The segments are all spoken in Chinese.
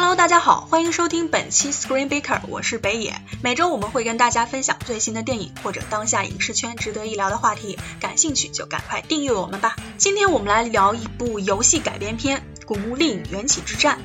Hello，大家好，欢迎收听本期 Screen Baker，我是北野。每周我们会跟大家分享最新的电影或者当下影视圈值得一聊的话题，感兴趣就赶快订阅我们吧。今天我们来聊一部游戏改编片《古墓丽影：缘起之战》。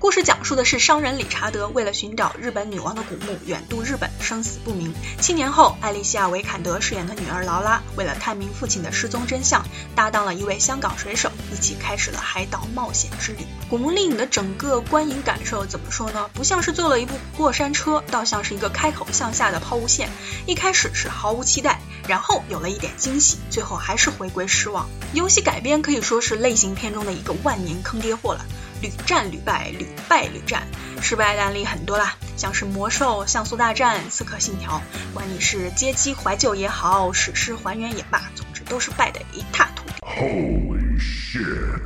故事讲述的是商人理查德为了寻找日本女王的古墓，远渡日本，生死不明。七年后，艾丽西亚·维坎德饰演的女儿劳拉，为了探明父亲的失踪真相，搭档了一位香港水手，一起开始了海岛冒险之旅。古墓丽影的整个观影感受怎么说呢？不像是坐了一部过山车，倒像是一个开口向下的抛物线。一开始是毫无期待，然后有了一点惊喜，最后还是回归失望。游戏改编可以说是类型片中的一个万年坑爹货了。屡战屡败，屡败屡战，失败的案例很多啦，像是魔兽、像素大战、刺客信条，管你是街机怀旧也好，史诗还原也罢，总之都是败得一塌涂地。Holy shit！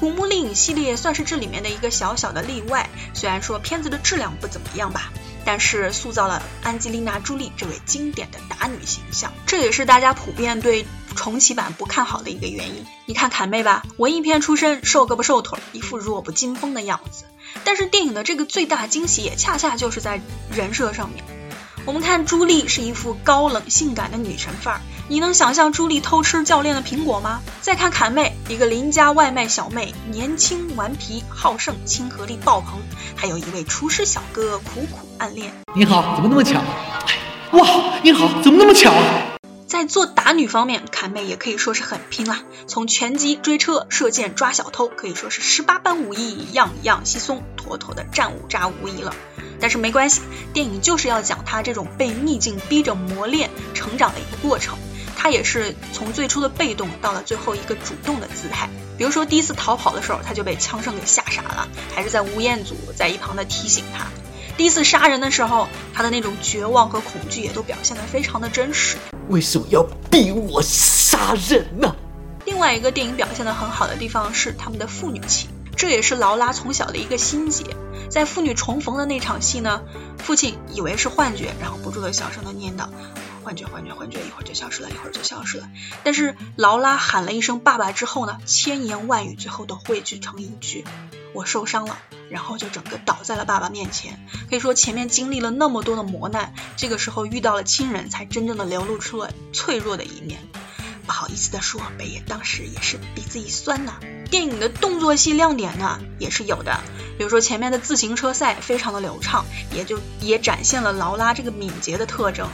古墓丽影系列算是这里面的一个小小的例外，虽然说片子的质量不怎么样吧。但是塑造了安吉丽娜·朱莉这位经典的打女形象，这也是大家普遍对重启版不看好的一个原因。你看坎妹吧，文艺片出身，瘦胳膊瘦腿，一副弱不禁风的样子。但是电影的这个最大惊喜也恰恰就是在人设上面。我们看朱莉是一副高冷性感的女神范儿，你能想象朱莉偷吃教练的苹果吗？再看坎妹，一个邻家外卖小妹，年轻顽皮好胜，亲和力爆棚，还有一位厨师小哥苦苦暗恋。你好，怎么那么巧？哇，你好，怎么那么巧？在做打女方面，坎妹也可以说是很拼啦，从拳击、追车、射箭、抓小偷，可以说是十八般武艺，样样稀松，妥妥的战五渣无疑了。但是没关系，电影就是要讲她这种被逆境逼着磨练成长的一个过程。他也是从最初的被动到了最后一个主动的姿态。比如说第一次逃跑的时候，他就被枪声给吓傻了，还是在吴彦祖在一旁的提醒他。第一次杀人的时候，他的那种绝望和恐惧也都表现得非常的真实。为什么要逼我杀人呢？另外一个电影表现得很好的地方是他们的父女情，这也是劳拉从小的一个心结。在父女重逢的那场戏呢，父亲以为是幻觉，然后不住的小声的念叨：“幻觉，幻觉，幻觉，一会儿就消失了，一会儿就消失了。”但是劳拉喊了一声“爸爸”之后呢，千言万语最后都汇聚成一句：“我受伤了。”然后就整个倒在了爸爸面前。可以说前面经历了那么多的磨难，这个时候遇到了亲人，才真正的流露出了脆弱的一面。不好意思的说，北野当时也是鼻子一酸呐。电影的动作戏亮点呢，也是有的，比如说前面的自行车赛非常的流畅，也就也展现了劳拉这个敏捷的特征。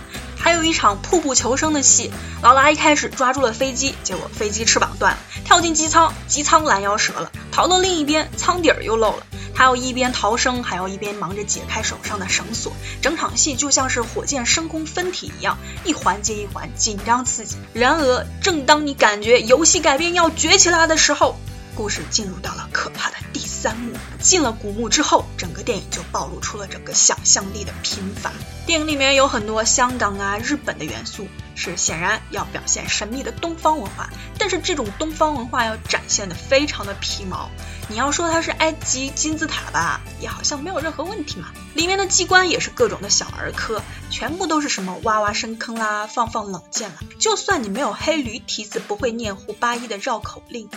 还有一场瀑布求生的戏，劳拉一开始抓住了飞机，结果飞机翅膀断了，跳进机舱，机舱拦腰折了，逃到另一边，舱底儿又漏了。他要一边逃生，还要一边忙着解开手上的绳索，整场戏就像是火箭升空分体一样，一环接一环，紧张刺激。然而，正当你感觉游戏改编要崛起来的时候，故事进入到了可怕的第三幕。进了古墓之后，整个电影就暴露出了整个想象力的贫乏。电影里面有很多香港啊、日本的元素。是显然要表现神秘的东方文化，但是这种东方文化要展现的非常的皮毛。你要说它是埃及金字塔吧，也好像没有任何问题嘛。里面的机关也是各种的小儿科，全部都是什么挖挖深坑啦，放放冷箭啦。就算你没有黑驴蹄子，不会念胡八一的绕口令。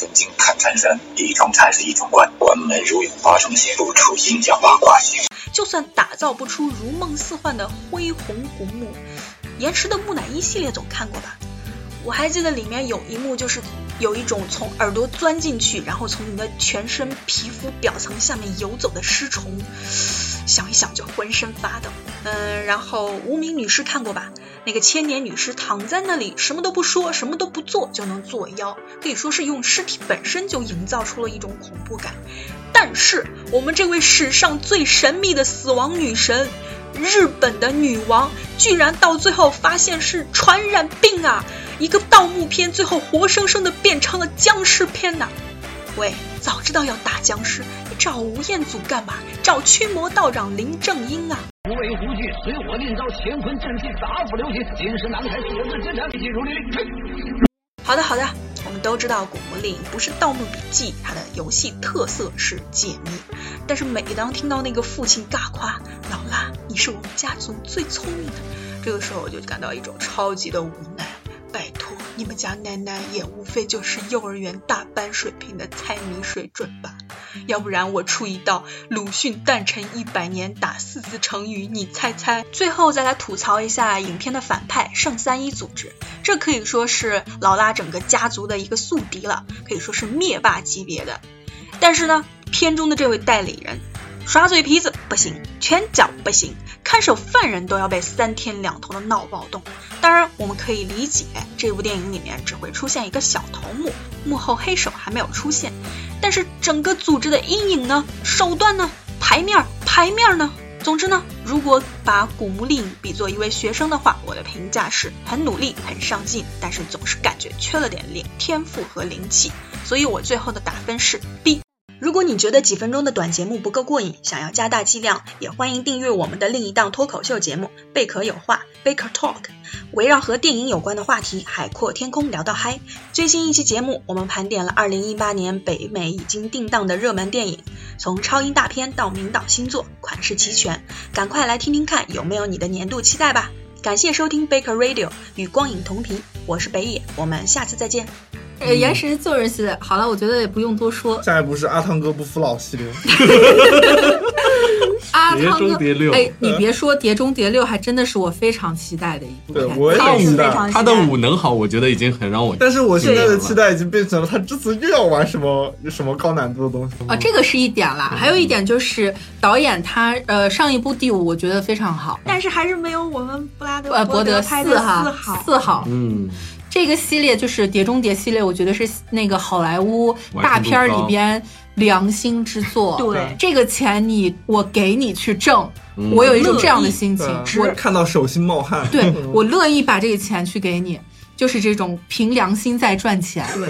曾经看山山，一种菜是一重关，关门如有八重险不出阴阳八卦。就算打造不出如梦似幻的恢宏古墓。延迟的木乃伊系列总看过吧？我还记得里面有一幕，就是有一种从耳朵钻进去，然后从你的全身皮肤表层下面游走的尸虫，想一想就浑身发抖。嗯，然后无名女尸看过吧？那个千年女尸躺在那里，什么都不说，什么都不做，就能作妖，可以说是用尸体本身就营造出了一种恐怖感。但是我们这位史上最神秘的死亡女神。日本的女王居然到最后发现是传染病啊！一个盗墓片最后活生生的变成了僵尸片呐！喂，早知道要打僵尸，你找吴彦祖干嘛？找驱魔道长林正英啊！无畏无惧，随我令招，乾坤正气，大步流星，金石难开，四字真斩，记住你。好的，好的。我们都知道《古墓丽影》不是《盗墓笔记》，它的游戏特色是解谜。但是每当听到那个父亲大夸老拉，你是我们家族最聪明的，这个时候我就感到一种超级的无奈。拜托。你们家奶奶也无非就是幼儿园大班水平的猜谜水准吧？要不然我出一道鲁迅诞辰一百年打四字成语，你猜猜？最后再来吐槽一下影片的反派圣三一组织，这可以说是劳拉整个家族的一个宿敌了，可以说是灭霸级别的。但是呢，片中的这位代理人。耍嘴皮子不行，拳脚不行，看守犯人都要被三天两头的闹暴动。当然，我们可以理解这部电影里面只会出现一个小头目，幕后黑手还没有出现。但是整个组织的阴影呢，手段呢，牌面儿牌面呢，总之呢，如果把古墓丽影比作一位学生的话，我的评价是很努力、很上进，但是总是感觉缺了点灵天赋和灵气，所以我最后的打分是 B。如果你觉得几分钟的短节目不够过瘾，想要加大剂量，也欢迎订阅我们的另一档脱口秀节目《贝壳有话》（Baker Talk），围绕和电影有关的话题，海阔天空聊到嗨。最新一期节目，我们盘点了2018年北美已经定档的热门电影，从超英大片到名导新作，款式齐全，赶快来听听看有没有你的年度期待吧！感谢收听 Baker Radio，与光影同频，我是北野，我们下次再见。呃，原神救人系列，好了，我觉得也不用多说。下一步是阿汤哥不服老系列。阿汤哥，哎，你别说，碟中谍六还真的是我非常期待的一部对，我也他期待。他的舞能好，我觉得已经很让我。但是我现在的期待已经变成了，他这次又要玩什么什么高难度的东西啊，这个是一点啦，还有一点就是导演他呃上一部第五，我觉得非常好，但是还是没有我们布拉德呃伯德拍的四哈好。四好，嗯，这个系列就是《碟中谍》系列，我觉得是那个好莱坞大片儿里边良心之作。对这个钱你我给你去挣，嗯我有一种这样的心情，对我看到手心冒汗。对我乐意把这个钱去给你，就是这种凭良心在赚钱。对